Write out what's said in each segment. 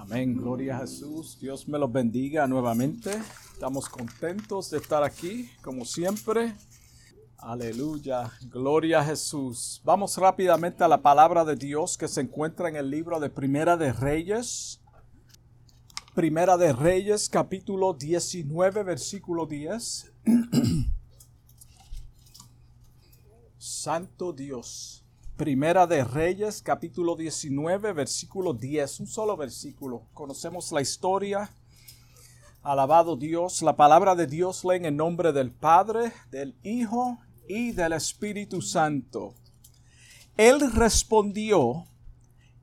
Amén, gloria a Jesús. Dios me los bendiga nuevamente. Estamos contentos de estar aquí, como siempre. Aleluya, gloria a Jesús. Vamos rápidamente a la palabra de Dios que se encuentra en el libro de Primera de Reyes. Primera de Reyes, capítulo 19, versículo 10. Santo Dios. Primera de Reyes, capítulo 19, versículo 10. Un solo versículo. Conocemos la historia. Alabado Dios. La palabra de Dios leen en nombre del Padre, del Hijo y del Espíritu Santo. Él respondió,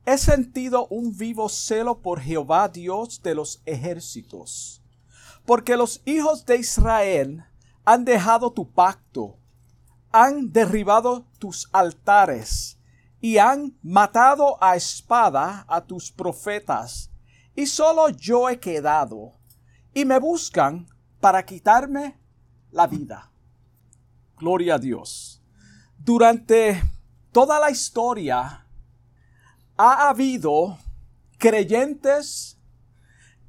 he sentido un vivo celo por Jehová Dios de los ejércitos, porque los hijos de Israel han dejado tu pacto han derribado tus altares y han matado a espada a tus profetas, y solo yo he quedado, y me buscan para quitarme la vida. Gloria a Dios. Durante toda la historia ha habido creyentes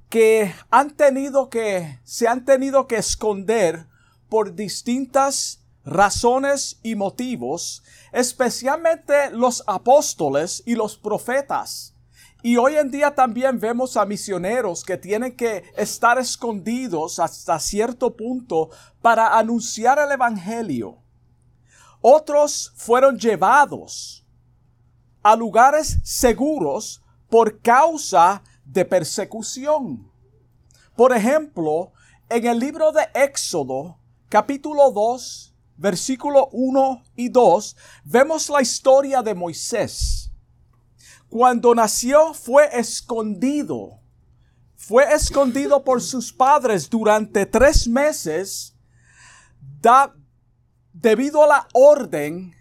que han tenido que, se han tenido que esconder por distintas razones y motivos, especialmente los apóstoles y los profetas. Y hoy en día también vemos a misioneros que tienen que estar escondidos hasta cierto punto para anunciar el Evangelio. Otros fueron llevados a lugares seguros por causa de persecución. Por ejemplo, en el libro de Éxodo, capítulo 2, versículo 1 y 2, vemos la historia de Moisés. Cuando nació fue escondido. Fue escondido por sus padres durante tres meses debido a la orden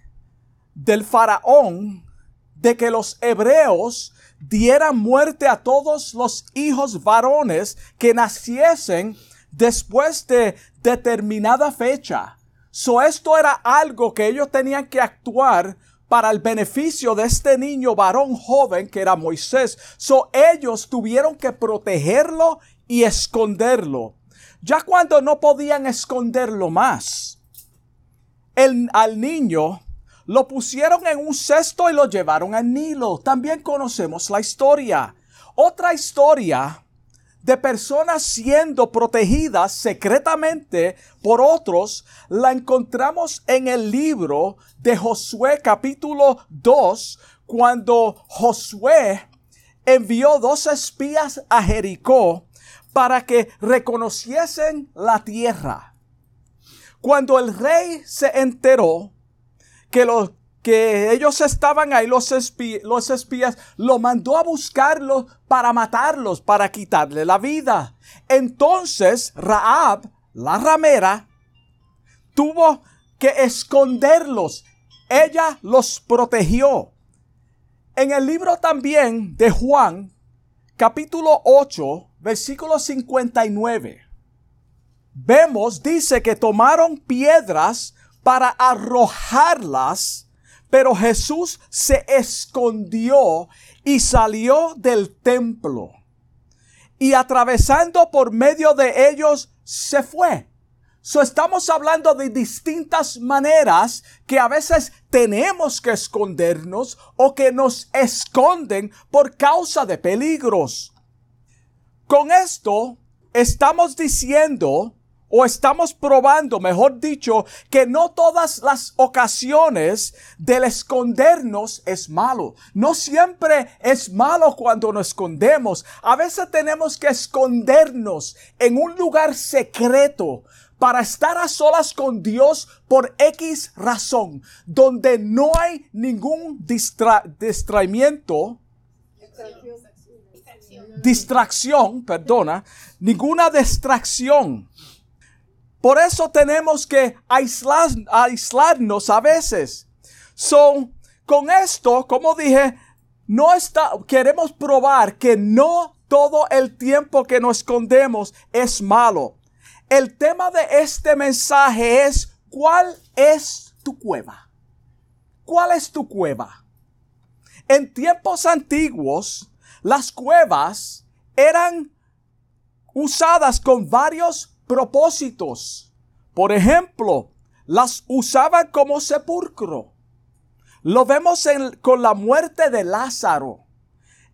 del faraón de que los hebreos dieran muerte a todos los hijos varones que naciesen después de determinada fecha. So esto era algo que ellos tenían que actuar para el beneficio de este niño varón joven que era Moisés. So ellos tuvieron que protegerlo y esconderlo. Ya cuando no podían esconderlo más, el, al niño lo pusieron en un cesto y lo llevaron al Nilo. También conocemos la historia. Otra historia de personas siendo protegidas secretamente por otros, la encontramos en el libro de Josué capítulo 2, cuando Josué envió dos espías a Jericó para que reconociesen la tierra. Cuando el rey se enteró que los que ellos estaban ahí, los, los espías, lo mandó a buscarlos para matarlos, para quitarle la vida. Entonces Raab, la ramera, tuvo que esconderlos. Ella los protegió. En el libro también de Juan, capítulo 8, versículo 59, vemos, dice que tomaron piedras para arrojarlas pero Jesús se escondió y salió del templo. Y atravesando por medio de ellos se fue. So estamos hablando de distintas maneras que a veces tenemos que escondernos o que nos esconden por causa de peligros. Con esto estamos diciendo o estamos probando, mejor dicho, que no todas las ocasiones del escondernos es malo. No siempre es malo cuando nos escondemos. A veces tenemos que escondernos en un lugar secreto para estar a solas con Dios por X razón, donde no hay ningún distraimiento, distracción, perdona, ninguna distracción por eso tenemos que aislar, aislarnos a veces. Con esto, como dije, no está, queremos probar que no todo el tiempo que nos escondemos es malo. El tema de este mensaje es, ¿cuál es tu cueva? ¿Cuál es tu cueva? En tiempos antiguos, las cuevas eran usadas con varios propósitos. Por ejemplo, las usaban como sepulcro. Lo vemos con la muerte de Lázaro.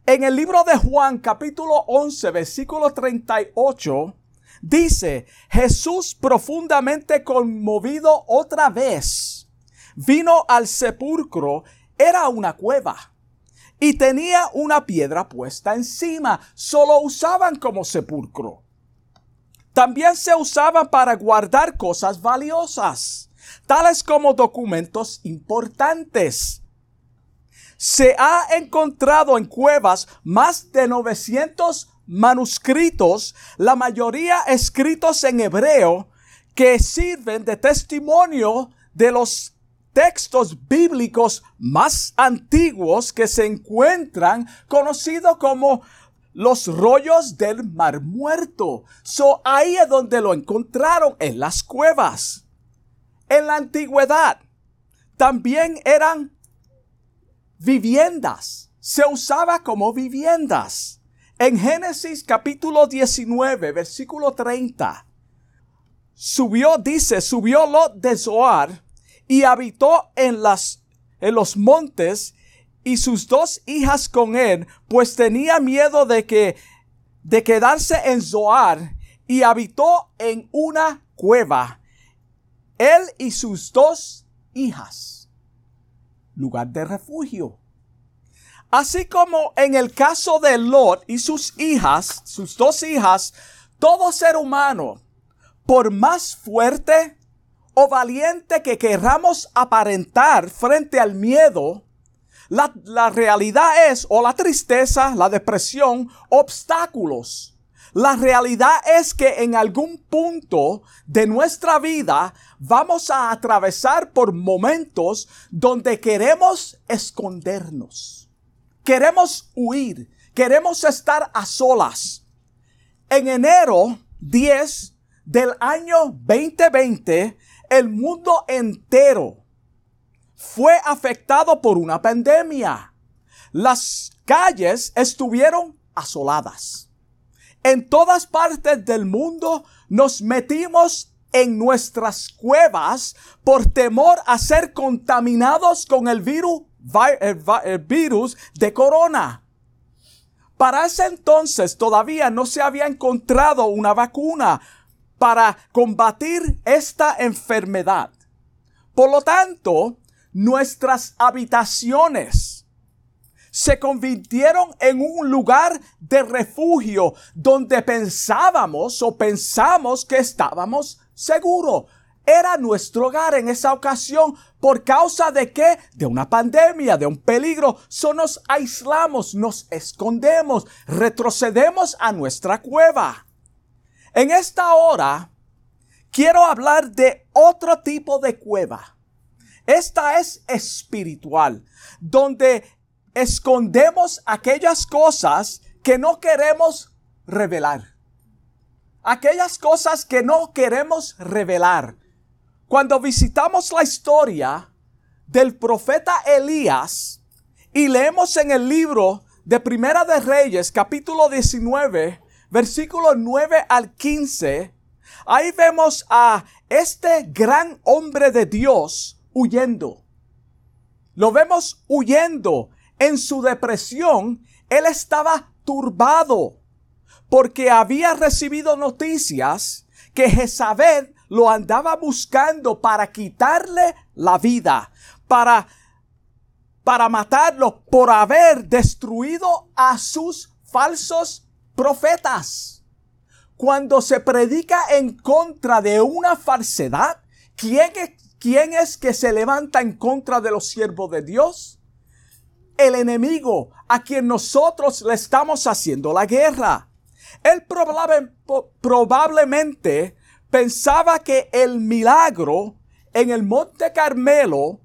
En el libro de Juan capítulo 11 versículo 38 dice, Jesús profundamente conmovido otra vez vino al sepulcro, era una cueva y tenía una piedra puesta encima, solo usaban como sepulcro. También se usaba para guardar cosas valiosas, tales como documentos importantes. Se ha encontrado en cuevas más de 900 manuscritos, la mayoría escritos en hebreo, que sirven de testimonio de los textos bíblicos más antiguos que se encuentran, conocidos como los rollos del mar muerto. So, ahí es donde lo encontraron, en las cuevas. En la antigüedad también eran viviendas. Se usaba como viviendas. En Génesis capítulo 19, versículo 30, subió, dice, subió Lot de Zoar y habitó en las, en los montes y sus dos hijas con él, pues tenía miedo de que, de quedarse en Zoar y habitó en una cueva. Él y sus dos hijas. Lugar de refugio. Así como en el caso de Lot y sus hijas, sus dos hijas, todo ser humano, por más fuerte o valiente que querramos aparentar frente al miedo, la, realidad es, o la tristeza, la depresión, obstáculos. La realidad es que en algún punto de nuestra vida vamos a atravesar por momentos donde queremos escondernos. Queremos huir. Queremos estar a solas. En enero 10 del año 2020, el mundo entero fue afectado por una pandemia. Las calles estuvieron asoladas. En todas partes del mundo nos metimos en nuestras cuevas por temor a ser contaminados con el virus, virus de corona. Para ese entonces todavía no se había encontrado una vacuna para combatir esta enfermedad. Por lo tanto, nuestras habitaciones se convirtieron en un lugar de refugio donde pensábamos o pensamos que estábamos seguros. Era nuestro hogar en esa ocasión por causa de qué? De una pandemia, de un peligro. So nos aislamos, nos escondemos, retrocedemos a nuestra cueva. En esta hora quiero hablar de otro tipo de cueva esta es espiritual, donde escondemos aquellas cosas que no queremos revelar. Aquellas cosas que no queremos revelar. Cuando visitamos la historia del profeta Elías y leemos en el libro de Primera de Reyes, capítulo 19, versículo 9 al 15, ahí vemos a este gran hombre de Dios huyendo. Lo vemos huyendo. En su depresión, él estaba turbado porque había recibido noticias que Jezabel lo andaba buscando para quitarle la vida, para, para matarlo por haber destruido a sus falsos profetas. Cuando se predica en contra de una falsedad, ¿quién, ¿Quién es que se levanta en contra de los siervos de Dios? El enemigo a quien nosotros le estamos haciendo la guerra. Él probablemente pensaba que el milagro en el Monte Carmelo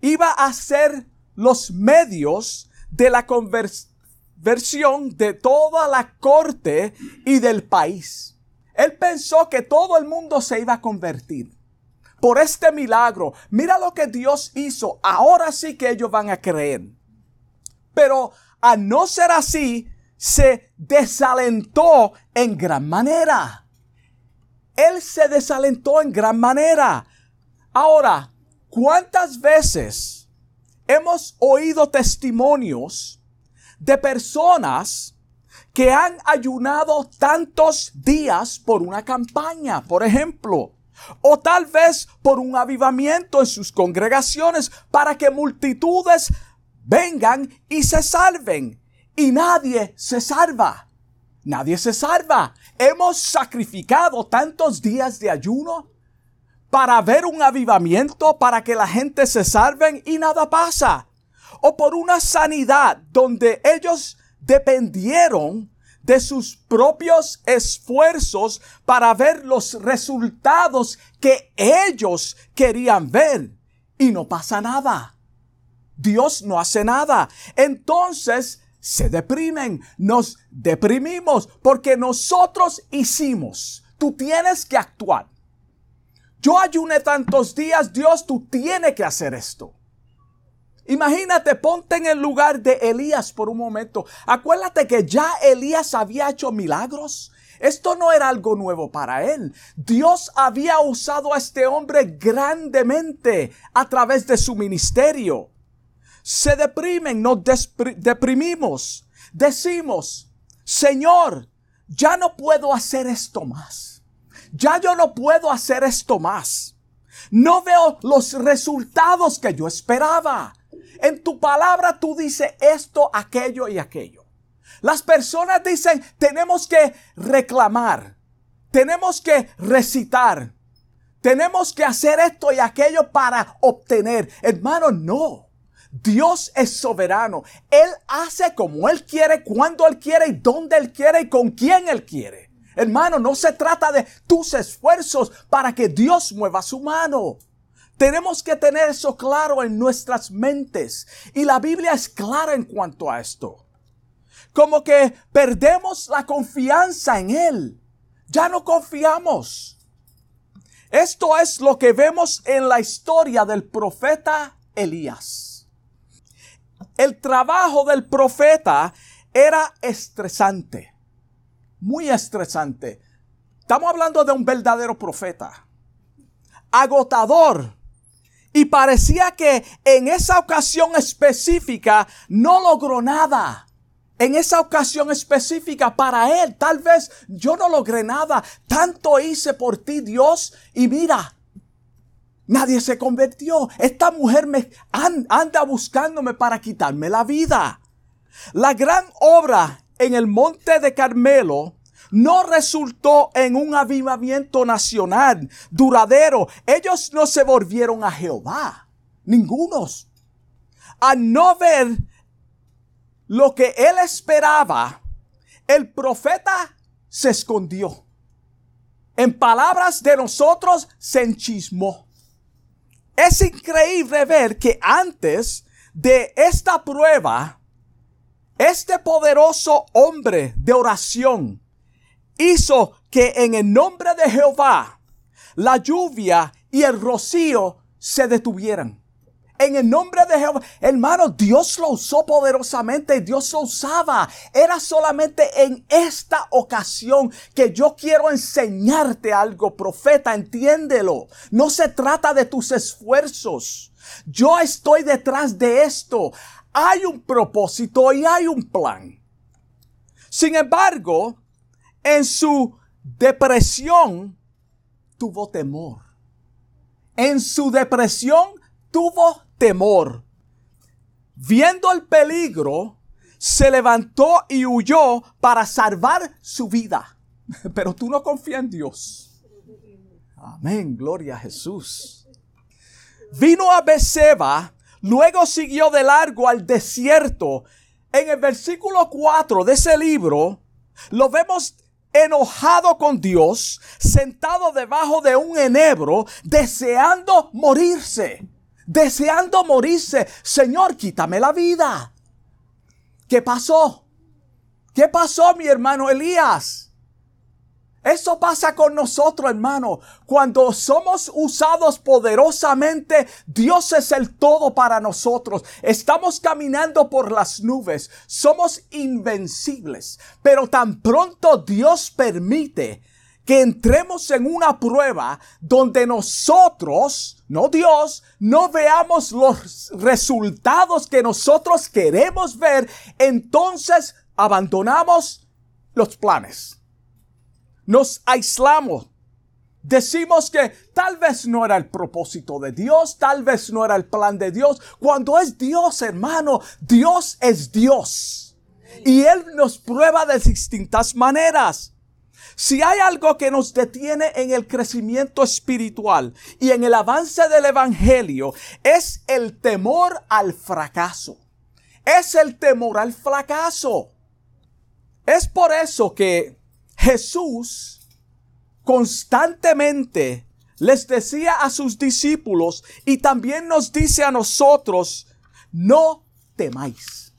iba a ser los medios de la conversión de toda la corte y del país. Él pensó que todo el mundo se iba a convertir por este milagro. Mira lo que Dios hizo. Ahora sí que ellos van a creer. Pero a no ser así, se desalentó en gran manera. Él se desalentó en gran manera. Ahora, ¿cuántas veces hemos oído testimonios de personas que han ayunado tantos días por una campaña, por ejemplo, o tal vez por un avivamiento en sus congregaciones para que multitudes vengan y se salven. Y nadie se salva. Nadie se salva. Hemos sacrificado tantos días de ayuno para ver un avivamiento, para que la gente se salven y nada pasa. O por una sanidad donde ellos dependieron de sus propios esfuerzos para ver los resultados que ellos querían ver. Y no pasa nada. Dios no hace nada. Entonces se deprimen, nos deprimimos porque nosotros hicimos. Tú tienes que actuar. Yo ayuné tantos días, Dios, tú tienes que hacer esto. Imagínate, ponte en el lugar de Elías por un momento. Acuérdate que ya Elías había hecho milagros. Esto no era algo nuevo para él. Dios había usado a este hombre grandemente a través de su ministerio. Se deprimen, nos deprimimos. Decimos, Señor, ya no puedo hacer esto más. Ya yo no puedo hacer esto más. No veo los resultados que yo esperaba. En tu palabra tú dices esto, aquello y aquello. Las personas dicen, tenemos que reclamar, tenemos que recitar, tenemos que hacer esto y aquello para obtener. Hermano, no. Dios es soberano. Él hace como Él quiere, cuando Él quiere y donde Él quiere y con quién Él quiere. Hermano, no se trata de tus esfuerzos para que Dios mueva su mano. Tenemos que tener eso claro en nuestras mentes. Y la Biblia es clara en cuanto a esto. Como que perdemos la confianza en Él. Ya no confiamos. Esto es lo que vemos en la historia del profeta Elías. El trabajo del profeta era estresante. Muy estresante. Estamos hablando de un verdadero profeta. Agotador y parecía que en esa ocasión específica no logró nada. En esa ocasión específica para él, tal vez yo no logré nada. Tanto hice por ti, Dios. Y mira, nadie se convirtió. Esta mujer me anda buscándome para quitarme la vida. La gran obra en el monte de Carmelo no resultó en un avivamiento nacional duradero. Ellos no se volvieron a Jehová, ningunos. Al no ver lo que él esperaba, el profeta se escondió. En palabras de nosotros, se enchismó. Es increíble ver que antes de esta prueba, este poderoso hombre de oración, hizo que en el nombre de Jehová la lluvia y el rocío se detuvieran. En el nombre de Jehová, hermano, Dios lo usó poderosamente, Dios lo usaba. Era solamente en esta ocasión que yo quiero enseñarte algo, profeta, entiéndelo. No se trata de tus esfuerzos. Yo estoy detrás de esto. Hay un propósito y hay un plan. Sin embargo, en su depresión tuvo temor. En su depresión tuvo temor. Viendo el peligro, se levantó y huyó para salvar su vida. Pero tú no confías en Dios. Amén, gloria a Jesús. Vino a Beseba, luego siguió de largo al desierto. En el versículo 4 de ese libro, lo vemos enojado con Dios, sentado debajo de un enebro, deseando morirse, deseando morirse. Señor, quítame la vida. ¿Qué pasó? ¿Qué pasó, mi hermano Elías? Eso pasa con nosotros, hermano. Cuando somos usados poderosamente, Dios es el todo para nosotros. Estamos caminando por las nubes. Somos invencibles. Pero tan pronto Dios permite que entremos en una prueba donde nosotros, no Dios, no veamos los resultados que nosotros queremos ver, entonces abandonamos los planes nos aislamos. Decimos que tal vez no era el propósito de Dios, tal vez no era el plan de Dios. Cuando es Dios, hermano, Dios es Dios. Y Él nos prueba de distintas maneras. Si hay algo que nos detiene en el crecimiento espiritual y en el avance del Evangelio, es el temor al fracaso. Es el temor al fracaso. Es por eso que Jesús constantemente les decía a sus discípulos y también nos dice a nosotros, no temáis.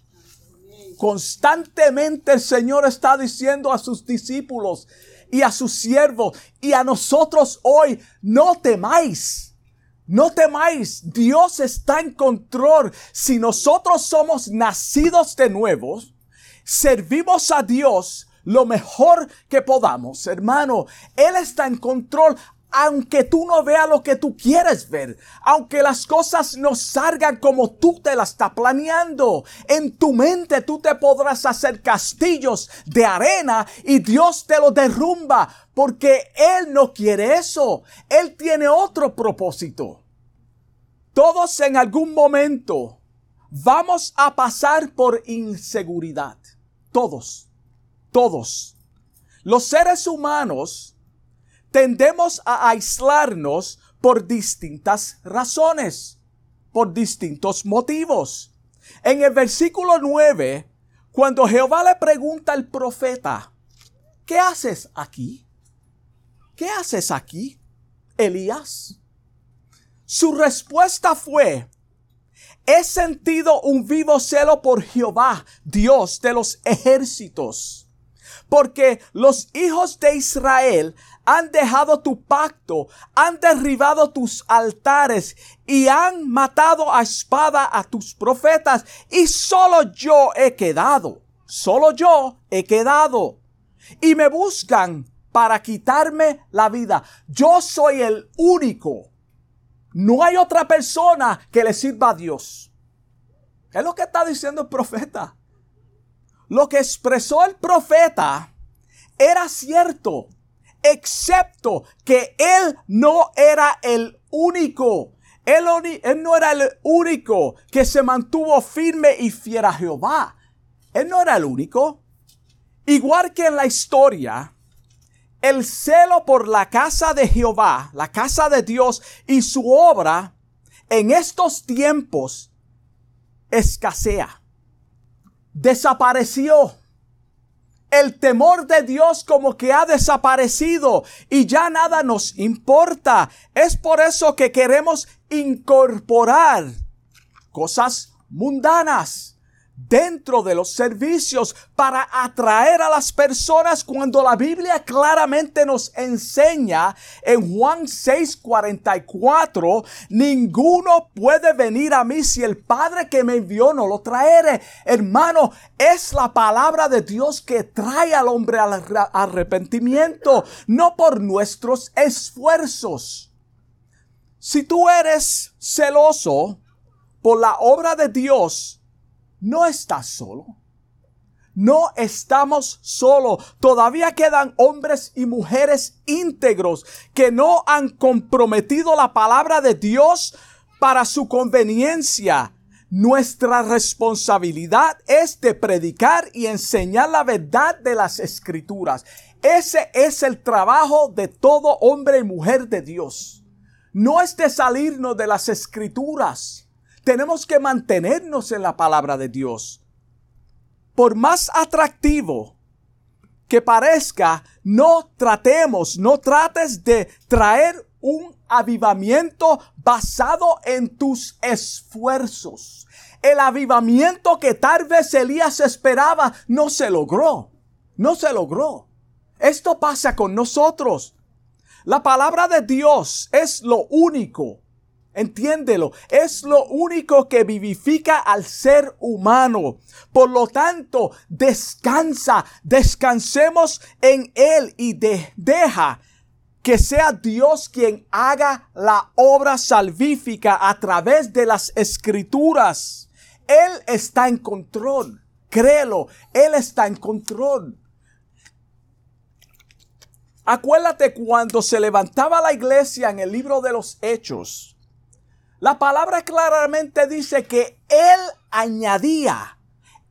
Constantemente el Señor está diciendo a sus discípulos y a sus siervos y a nosotros hoy, no temáis. No temáis, Dios está en control. Si nosotros somos nacidos de nuevo, servimos a Dios, lo mejor que podamos, hermano. Él está en control aunque tú no veas lo que tú quieres ver, aunque las cosas no salgan como tú te las estás planeando, en tu mente tú te podrás hacer castillos de arena y Dios te lo derrumba, porque Él no quiere eso, Él tiene otro propósito. Todos en algún momento vamos a pasar por inseguridad, todos todos. Los seres humanos tendemos a aislarnos por distintas razones, por distintos motivos. En el versículo 9, cuando Jehová le pregunta al profeta, ¿qué haces aquí? ¿Qué haces aquí, Elías? Su respuesta fue, he sentido un vivo celo por Jehová, Dios de los ejércitos porque los hijos de Israel han dejado tu pacto, han derribado tus altares y han matado a espada a tus profetas y solo yo he quedado, solo yo he quedado. Y me buscan para quitarme la vida. Yo soy el único. No hay otra persona que le sirva a Dios. Es lo que está diciendo el profeta. Lo que expresó el profeta era cierto, excepto que él no era el único. Él, no era el único que se mantuvo firme y fiel a Jehová. Él no era el único. Igual que en la historia, el celo por la casa de Jehová, la casa de Dios y su obra en estos tiempos escasea desapareció. El temor de Dios como que ha desaparecido y ya nada nos importa. Es por eso que queremos incorporar cosas mundanas dentro de los servicios para atraer a las personas cuando la Biblia claramente nos enseña en Juan 6:44, ninguno puede venir a mí si el Padre que me envió no lo traere. Hermano, es la palabra de Dios que trae al hombre al arrepentimiento, no por nuestros esfuerzos. Si tú eres celoso por la obra de Dios, no estás solo. No estamos solos. Todavía quedan hombres y mujeres íntegros que no han comprometido la palabra de Dios para su conveniencia. Nuestra responsabilidad es de predicar y enseñar la verdad de las escrituras. Ese es el trabajo de todo hombre y mujer de Dios. No es de salirnos de las escrituras tenemos que mantenernos en la palabra de Dios. Por más atractivo que parezca, no tratemos, no trates de traer un avivamiento basado en tus esfuerzos. El avivamiento que tal vez Elías esperaba no se logró, no se logró. Esto pasa con nosotros. La palabra de Dios es lo único, entiéndelo, es lo único que vivifica al ser humano. Por lo tanto, descansa, descansemos en Él y deja que sea Dios quien haga la obra salvífica a través de las escrituras. Él está en control. Créelo, Él está en control. Acuérdate cuando se levantaba la iglesia en el libro de los Hechos. La palabra claramente dice que Él añadía.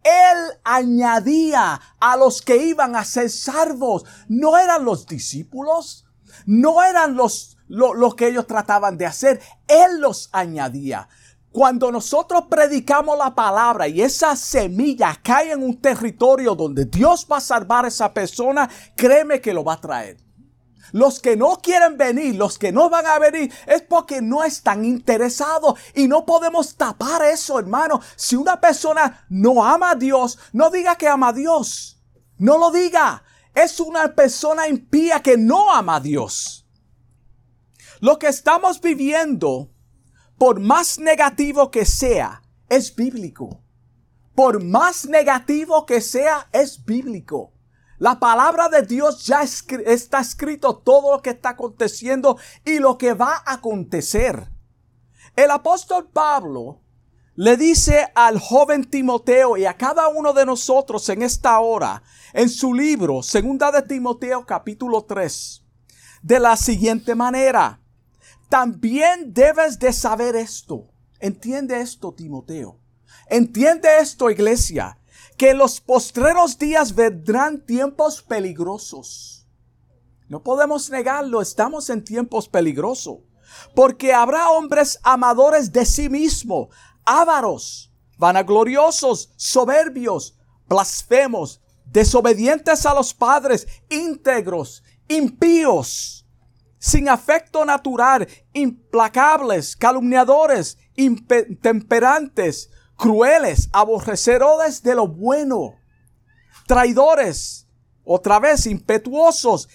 Él añadía a los que iban a ser salvos. No eran los discípulos. No eran los, lo, que ellos trataban de hacer. Él los añadía. Cuando nosotros predicamos la palabra y esa semilla cae en un territorio donde Dios va a salvar a esa persona, créeme que lo va a traer. Los que no quieren venir, los que no van a venir, es porque no están interesados. Y no podemos tapar eso, hermano. Si una persona no ama a Dios, no diga que ama a Dios. No lo diga. Es una persona impía que no ama a Dios. Lo que estamos viviendo, por más negativo que sea, es bíblico. Por más negativo que sea, es bíblico. La palabra de Dios ya está escrito todo lo que está aconteciendo y lo que va a acontecer. El apóstol Pablo le dice al joven Timoteo y a cada uno de nosotros en esta hora, en su libro, Segunda de Timoteo capítulo 3, de la siguiente manera. También debes de saber esto. Entiende esto, Timoteo. Entiende esto, iglesia que los postreros días vendrán tiempos peligrosos. No podemos negarlo, estamos en tiempos peligrosos. Porque habrá hombres amadores de sí mismo, ávaros, vanagloriosos, soberbios, blasfemos, desobedientes a los padres, íntegros, impíos, sin afecto natural, implacables, calumniadores, intemperantes, crueles, aborrecedores de lo bueno, traidores, otra vez impetuosos,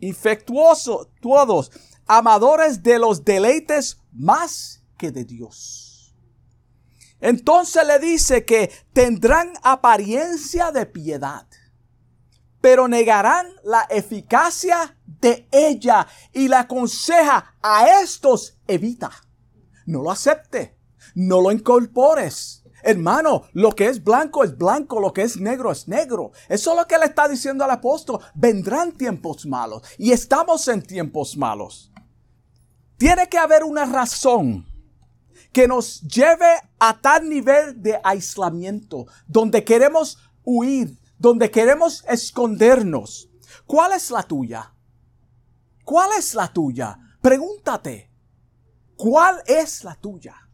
infectuosos, todos, amadores de los deleites más que de Dios. Entonces le dice que tendrán apariencia de piedad, pero negarán la eficacia de ella y la aconseja a estos evita. No lo acepte no lo incorpores. Hermano, lo que es blanco es blanco, lo que es negro es negro. Eso es lo que le está diciendo al apóstol. Vendrán tiempos malos y estamos en tiempos malos. Tiene que haber una razón que nos lleve a tal nivel de aislamiento, donde queremos huir, donde queremos escondernos. ¿Cuál es la tuya? ¿Cuál es la tuya? Pregúntate, ¿cuál es la tuya?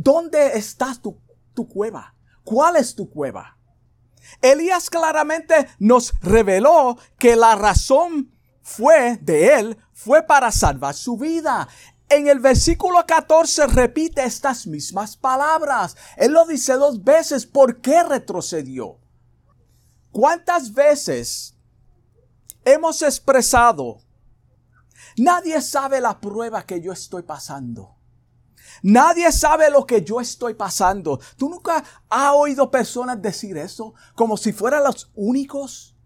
¿Dónde está tu, tu cueva? ¿Cuál es tu cueva? Elías claramente nos reveló que la razón fue de él, fue para salvar su vida. En el versículo 14 repite estas mismas palabras. Él lo dice dos veces. ¿Por qué retrocedió? ¿Cuántas veces hemos expresado, nadie sabe la prueba que yo estoy pasando? Nadie sabe lo que yo estoy pasando. ¿Tú nunca has oído personas decir eso? Como si fueran los únicos.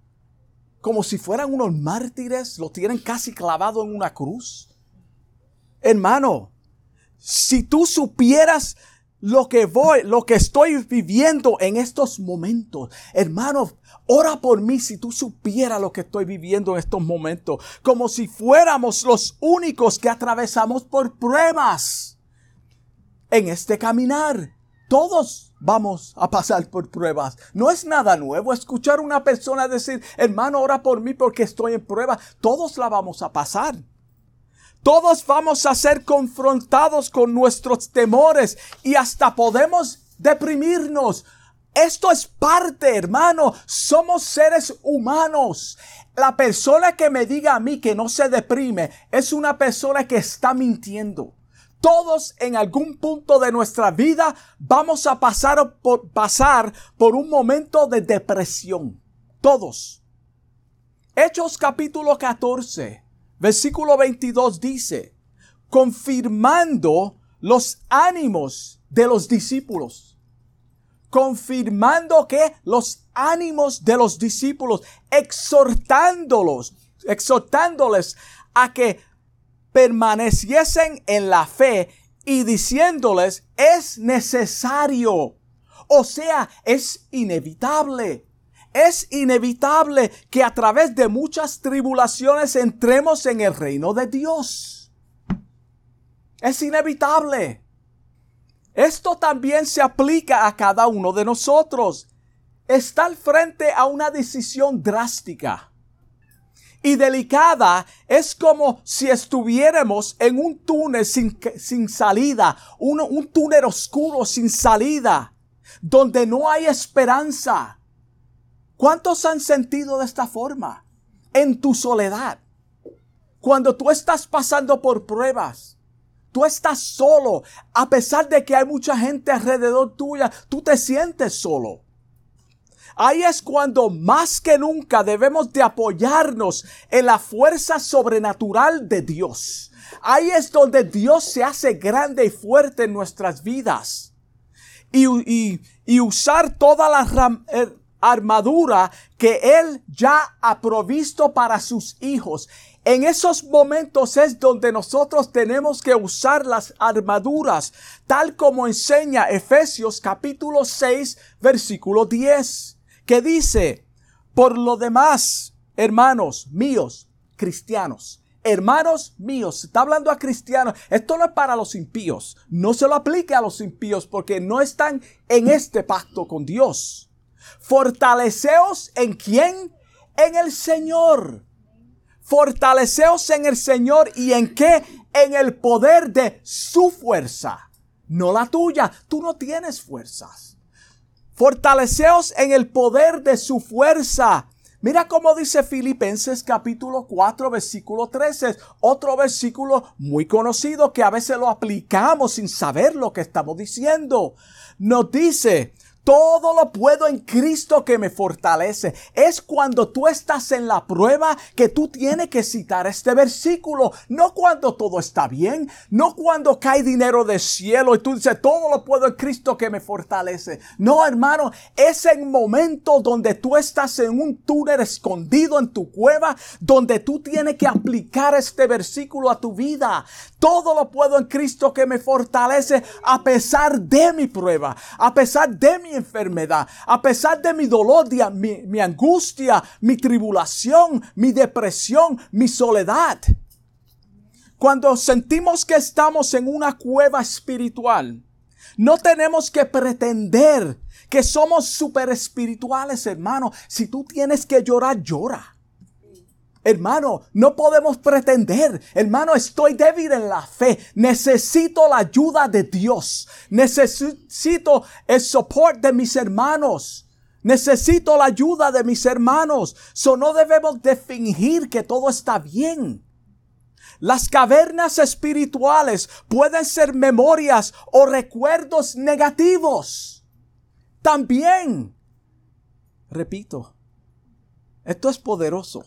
Como si fueran unos mártires. Lo tienen casi clavado en una cruz. Hermano, si tú supieras lo que voy, lo que estoy viviendo en estos momentos, hermano, ora por mí si tú supieras lo que estoy viviendo en estos momentos, como si fuéramos los únicos que atravesamos por pruebas en este caminar. Todos vamos a pasar por pruebas. No es nada nuevo escuchar a una persona decir, hermano, ora por mí porque estoy en prueba. Todos la vamos a pasar. Todos vamos a ser confrontados con nuestros temores y hasta podemos deprimirnos. Esto es parte, hermano. Somos seres humanos. La persona que me diga a mí que no se deprime es una persona que está mintiendo. Todos en algún punto de nuestra vida vamos a pasar por, pasar por un momento de depresión. Todos. Hechos capítulo 14, versículo 22 dice, confirmando los ánimos de los discípulos. Confirmando que los ánimos de los discípulos, exhortándolos, exhortándoles a que permaneciesen en la fe y diciéndoles es necesario. O sea, es inevitable. Es inevitable que a través de muchas tribulaciones entremos en el reino de Dios. Es inevitable. Esto también se aplica a cada uno de nosotros. Estar frente a una decisión drástica y delicada es como si estuviéramos en un túnel sin, sin salida, un, un túnel oscuro sin salida, donde no hay esperanza. ¿Cuántos han sentido de esta forma? En tu soledad. Cuando tú estás pasando por pruebas, tú estás solo, a pesar de que hay mucha gente alrededor tuya, tú te sientes solo. Ahí es cuando más que nunca debemos de apoyarnos en la fuerza sobrenatural de Dios. Ahí es donde Dios se hace grande y fuerte en nuestras vidas. Y, y, usar toda la eh, armadura que Él ya ha provisto para sus hijos. En esos momentos es donde nosotros tenemos que usar las armaduras, tal como enseña Efesios capítulo 6, versículo 10 que dice, por lo demás, hermanos míos, cristianos, hermanos míos, está hablando a cristianos, esto no es para los impíos, no se lo aplique a los impíos porque no están en este pacto con Dios. Fortaleceos en quién? En el Señor. Fortaleceos en el Señor y en qué? En el poder de su fuerza, no la tuya. Tú no tienes fuerzas. Fortaleceos en el poder de su fuerza. Mira cómo dice Filipenses capítulo 4 versículo 13, otro versículo muy conocido que a veces lo aplicamos sin saber lo que estamos diciendo. Nos dice, todo lo puedo en Cristo que me fortalece. Es cuando tú estás en la prueba que tú tienes que citar este versículo. No cuando todo está bien. No cuando cae dinero del cielo y tú dices, todo lo puedo en Cristo que me fortalece. No, hermano, es el momento donde tú estás en un túnel escondido en tu cueva, donde tú tienes que aplicar este versículo a tu vida. Todo lo puedo en Cristo que me fortalece a pesar de mi prueba, a pesar de mi enfermedad, a pesar de mi dolor, mi, mi angustia, mi tribulación, mi depresión, mi soledad. Cuando sentimos que estamos en una cueva espiritual, no tenemos que pretender que somos super espirituales, hermano. Si tú tienes que llorar, llora. Hermano, no podemos pretender, hermano, estoy débil en la fe, necesito la ayuda de Dios, necesito el soporte de mis hermanos, necesito la ayuda de mis hermanos, so no debemos de fingir que todo está bien. Las cavernas espirituales pueden ser memorias o recuerdos negativos. También, repito, esto es poderoso.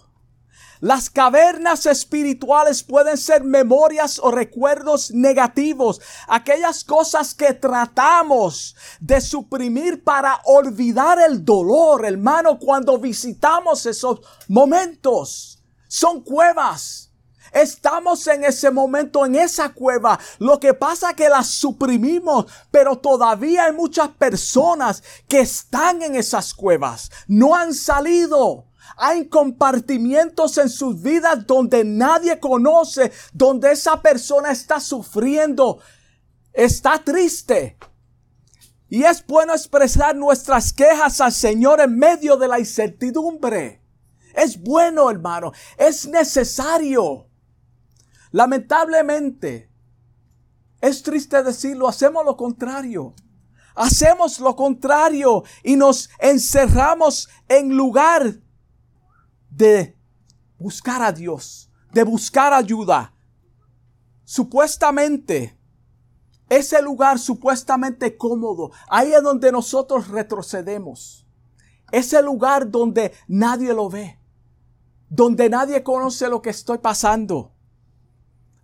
Las cavernas espirituales pueden ser memorias o recuerdos negativos, aquellas cosas que tratamos de suprimir para olvidar el dolor, hermano, cuando visitamos esos momentos. Son cuevas. Estamos en ese momento, en esa cueva. Lo que pasa es que las suprimimos, pero todavía hay muchas personas que están en esas cuevas. No han salido. Hay compartimientos en sus vidas donde nadie conoce, donde esa persona está sufriendo, está triste. Y es bueno expresar nuestras quejas al Señor en medio de la incertidumbre. Es bueno, hermano, es necesario. Lamentablemente, es triste decirlo, hacemos lo contrario. Hacemos lo contrario y nos encerramos en lugar de buscar a Dios, de buscar ayuda. Supuestamente, ese lugar supuestamente cómodo, ahí es donde nosotros retrocedemos. Ese lugar donde nadie lo ve, donde nadie conoce lo que estoy pasando.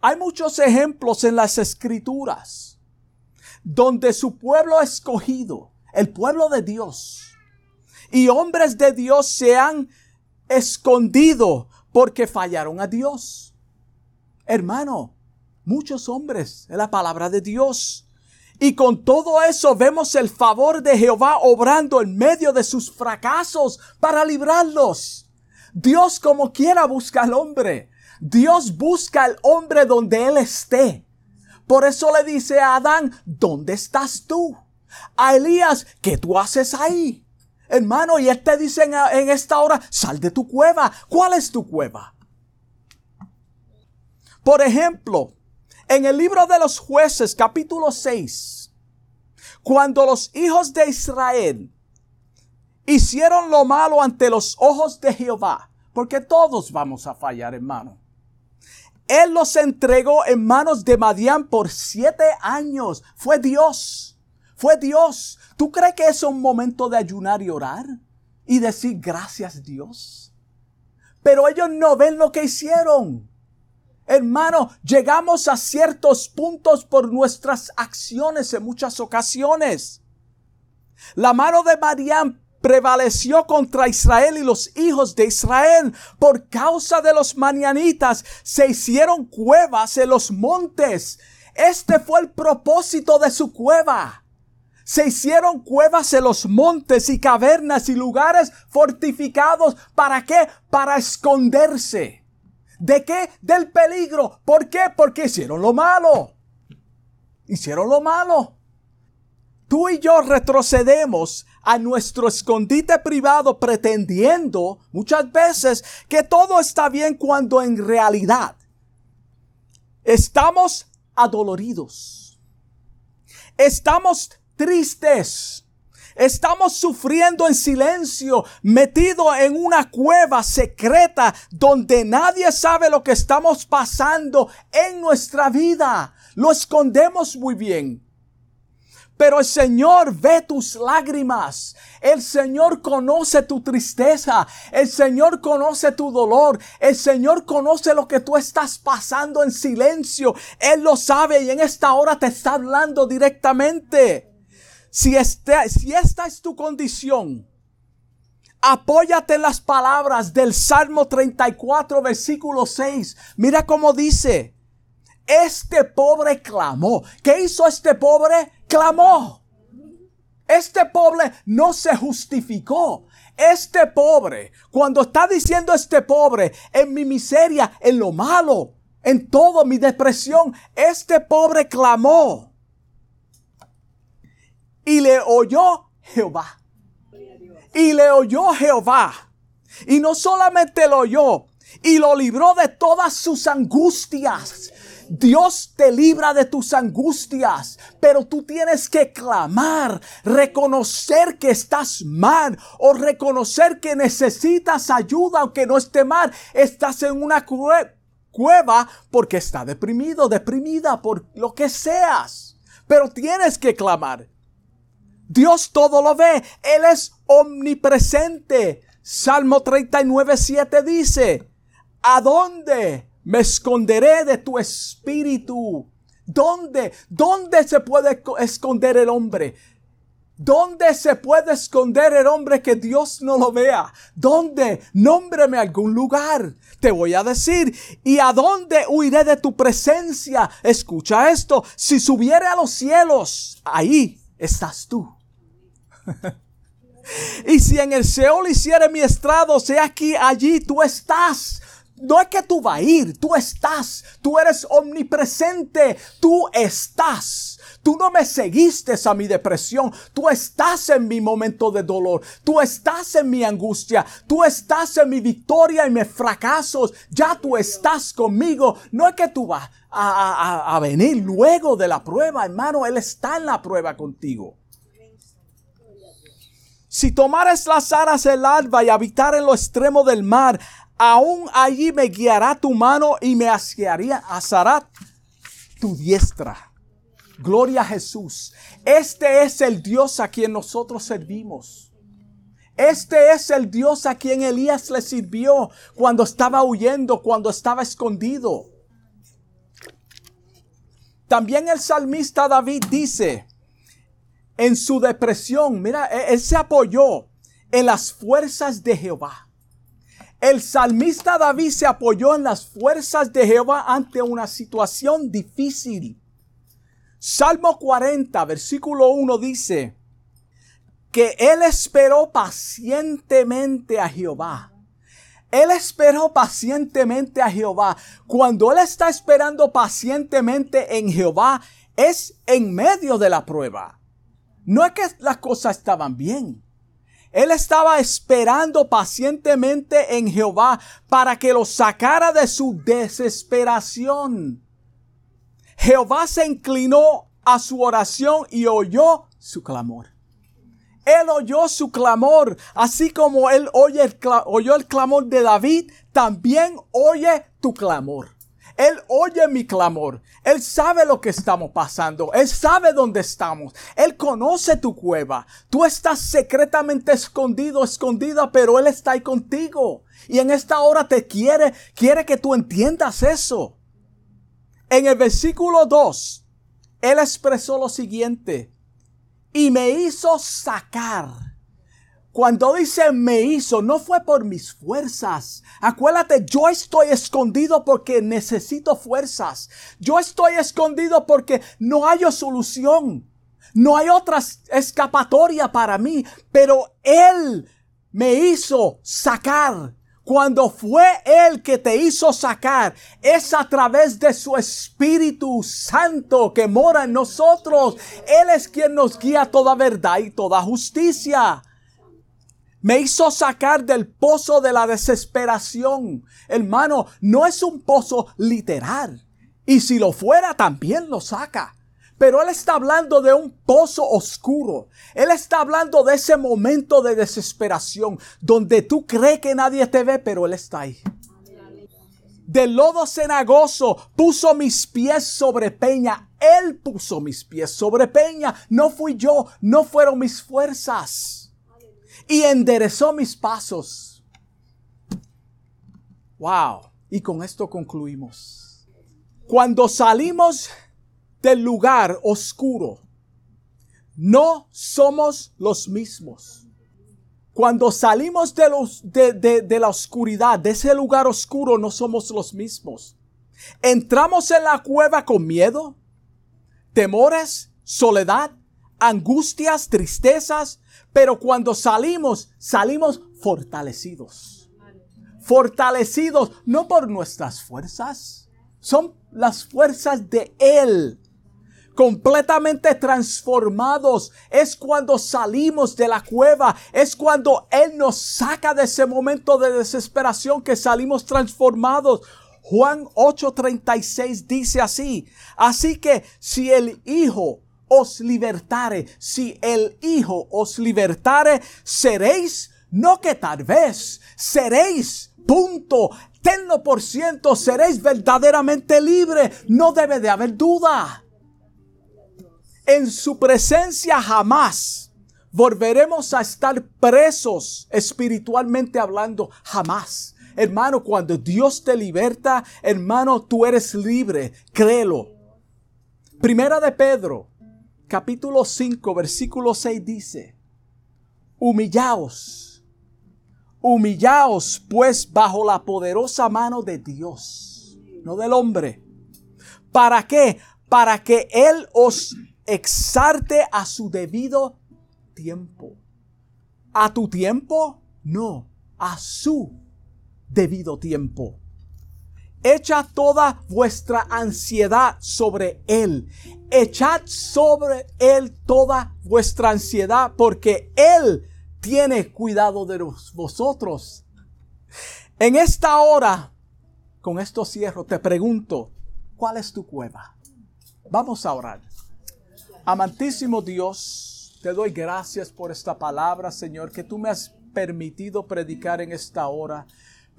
Hay muchos ejemplos en las escrituras donde su pueblo escogido, el pueblo de Dios, y hombres de Dios se han escondido porque fallaron a Dios. Hermano, muchos hombres en la palabra de Dios. Y con todo eso vemos el favor de Jehová obrando en medio de sus fracasos para librarlos. Dios como quiera busca al hombre. Dios busca al hombre donde él esté. Por eso le dice a Adán, ¿dónde estás tú? A Elías, ¿qué tú haces ahí? Hermano, y él te dice en, esta hora, sal de tu cueva. ¿Cuál es tu cueva? Por ejemplo, en el libro de los jueces, capítulo 6, cuando los hijos de Israel hicieron lo malo ante los ojos de Jehová, porque todos vamos a fallar, hermano. Él los entregó en manos de Madián por siete años. Fue Dios. Fue Dios. ¿Tú crees que es un momento de ayunar y orar? Y decir gracias Dios. Pero ellos no ven lo que hicieron. Hermano, llegamos a ciertos puntos por nuestras acciones en muchas ocasiones. La mano de Madián prevaleció contra Israel y los hijos de Israel. Por causa de los manianitas se hicieron cuevas en los montes. Este fue el propósito de su cueva. Se hicieron cuevas en los montes y cavernas y lugares fortificados. ¿Para qué? Para esconderse. ¿De qué? Del peligro. ¿Por qué? Porque hicieron lo malo. Hicieron lo malo. Tú y yo retrocedemos a nuestro escondite privado pretendiendo muchas veces que todo está bien cuando en realidad estamos adoloridos. Estamos tristes. Estamos sufriendo en silencio, metido en una cueva secreta donde nadie sabe lo que estamos pasando en nuestra vida. Lo escondemos muy bien. Pero el Señor ve tus lágrimas. El Señor conoce tu tristeza. El Señor conoce tu dolor. El Señor conoce lo que tú estás pasando en silencio. Él lo sabe y en esta hora te está hablando directamente. Si, este, si esta es tu condición, apóyate en las palabras del Salmo 34, versículo 6. Mira cómo dice. Este pobre clamó. ¿Qué hizo este pobre? Clamó. Este pobre no se justificó. Este pobre, cuando está diciendo este pobre, en mi miseria, en lo malo, en todo mi depresión, este pobre clamó. Y le oyó Jehová. Y le oyó Jehová. Y no solamente lo oyó, y lo libró de todas sus angustias. Dios te libra de tus angustias, pero tú tienes que clamar, reconocer que estás mal o reconocer que necesitas ayuda aunque no esté mal. Estás en una cueva porque está deprimido, deprimida por lo que seas, pero tienes que clamar. Dios todo lo ve, Él es omnipresente. Salmo 39, 7 dice, ¿a dónde me esconderé de tu espíritu. ¿Dónde? ¿Dónde se puede esconder el hombre? ¿Dónde se puede esconder el hombre que Dios no lo vea? ¿Dónde? Nómbreme algún lugar. Te voy a decir. ¿Y a dónde huiré de tu presencia? Escucha esto. Si subiere a los cielos, ahí estás tú. Y si en el Seol hiciere mi estrado, sea aquí, allí tú estás. No es que tú vas a ir, tú estás, tú eres omnipresente, tú estás. Tú no me seguiste a mi depresión, tú estás en mi momento de dolor, tú estás en mi angustia, tú estás en mi victoria y mis fracasos, ya tú estás conmigo. No es que tú vas a, a venir luego de la prueba, hermano, Él está en la prueba contigo. Si tomares las aras del alba y habitar en lo extremo del mar, aún allí me guiará tu mano y me asará tu diestra. Gloria a Jesús. Este es el Dios a quien nosotros servimos. Este es el Dios a quien Elías le sirvió cuando estaba huyendo, cuando estaba escondido. También el salmista David dice, en su depresión, mira, e-, él se apoyó en las fuerzas de Jehová. El salmista David se apoyó en las fuerzas de Jehová ante una situación difícil. Salmo 40, versículo 1 dice que él esperó pacientemente a Jehová. Él esperó pacientemente a Jehová. Cuando él está esperando pacientemente en Jehová, es en medio de la prueba. No es que las cosas estaban bien. Él estaba esperando pacientemente en Jehová para que lo sacara de su desesperación. Jehová se inclinó a su oración y oyó su clamor. Él oyó su clamor, así como él oye el oyó el clamor de David, también oye tu clamor. Él oye mi clamor. Él sabe lo que estamos pasando. Él sabe dónde estamos. Él conoce tu cueva. Tú estás secretamente escondido, escondida, pero Él está ahí contigo. Y en esta hora te quiere, quiere que tú entiendas eso. En el versículo 2, Él expresó lo siguiente. Y me hizo sacar cuando dice me hizo, no fue por mis fuerzas. Acuérdate, yo estoy escondido porque necesito fuerzas. Yo estoy escondido porque no hay solución. No hay otra escapatoria para mí. Pero Él me hizo sacar. Cuando fue Él que te hizo sacar, es a través de su Espíritu Santo que mora en nosotros. Él es quien nos guía toda verdad y toda justicia. Me hizo sacar del pozo de la desesperación. Hermano, no es un pozo literal. Y si lo fuera, también lo saca. Pero Él está hablando de un pozo oscuro. Él está hablando de ese momento de desesperación donde tú crees que nadie te ve, pero Él está ahí. Del lodo cenagoso puso mis pies sobre peña. Él puso mis pies sobre peña. No fui yo, no fueron mis fuerzas y enderezó mis pasos. Wow. Y con esto concluimos. Cuando salimos del lugar oscuro, no somos los mismos. Cuando salimos de, los, de, la oscuridad, de ese lugar oscuro, no somos los mismos. Entramos en la cueva con miedo, temores, soledad, angustias, tristezas, pero cuando salimos, salimos fortalecidos. Fortalecidos no por nuestras fuerzas, son las fuerzas de Él. Completamente transformados. Es cuando salimos de la cueva. Es cuando Él nos saca de ese momento de desesperación que salimos transformados. Juan 8:36 dice así. Así que si el Hijo os libertare, si el Hijo os libertare, seréis, no que tal vez, seréis, punto, tenlo por ciento, seréis verdaderamente libre, no debe de haber duda. En su presencia jamás volveremos a estar presos espiritualmente hablando, jamás. Hermano, cuando Dios te liberta, hermano, tú eres libre, créelo. Primera de Pedro, capítulo 5, versículo 6 dice, humillaos, humillaos pues bajo la poderosa mano de Dios, no del hombre. ¿Para qué? Para que Él os exarte a su debido tiempo. ¿A tu tiempo? No, a su debido tiempo. Echa toda vuestra ansiedad sobre Él. Echad sobre Él toda vuestra ansiedad porque Él tiene cuidado de vosotros. En esta hora, con esto cierro, te pregunto, ¿cuál es tu cueva? Vamos a orar. Amantísimo Dios, te doy gracias por esta palabra, Señor, que tú me has permitido predicar en esta hora.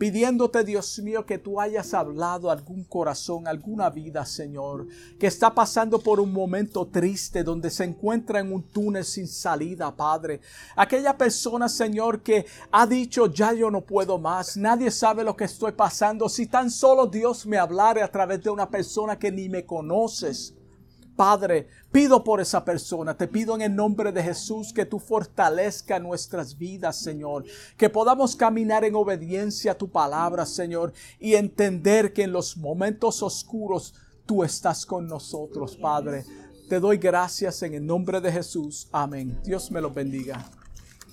Pidiéndote, Dios mío, que tú hayas hablado algún corazón, alguna vida, Señor, que está pasando por un momento triste donde se encuentra en un túnel sin salida, Padre. Aquella persona, Señor, que ha dicho, ya yo no puedo más, nadie sabe lo que estoy pasando, si tan solo Dios me hablara a través de una persona que ni me conoces. Padre, pido por esa persona, te pido en el nombre de Jesús que tú fortalezca nuestras vidas, Señor, que podamos caminar en obediencia a tu palabra, Señor, y entender que en los momentos oscuros tú estás con nosotros, Padre. Te doy gracias en el nombre de Jesús. Amén. Dios me lo bendiga.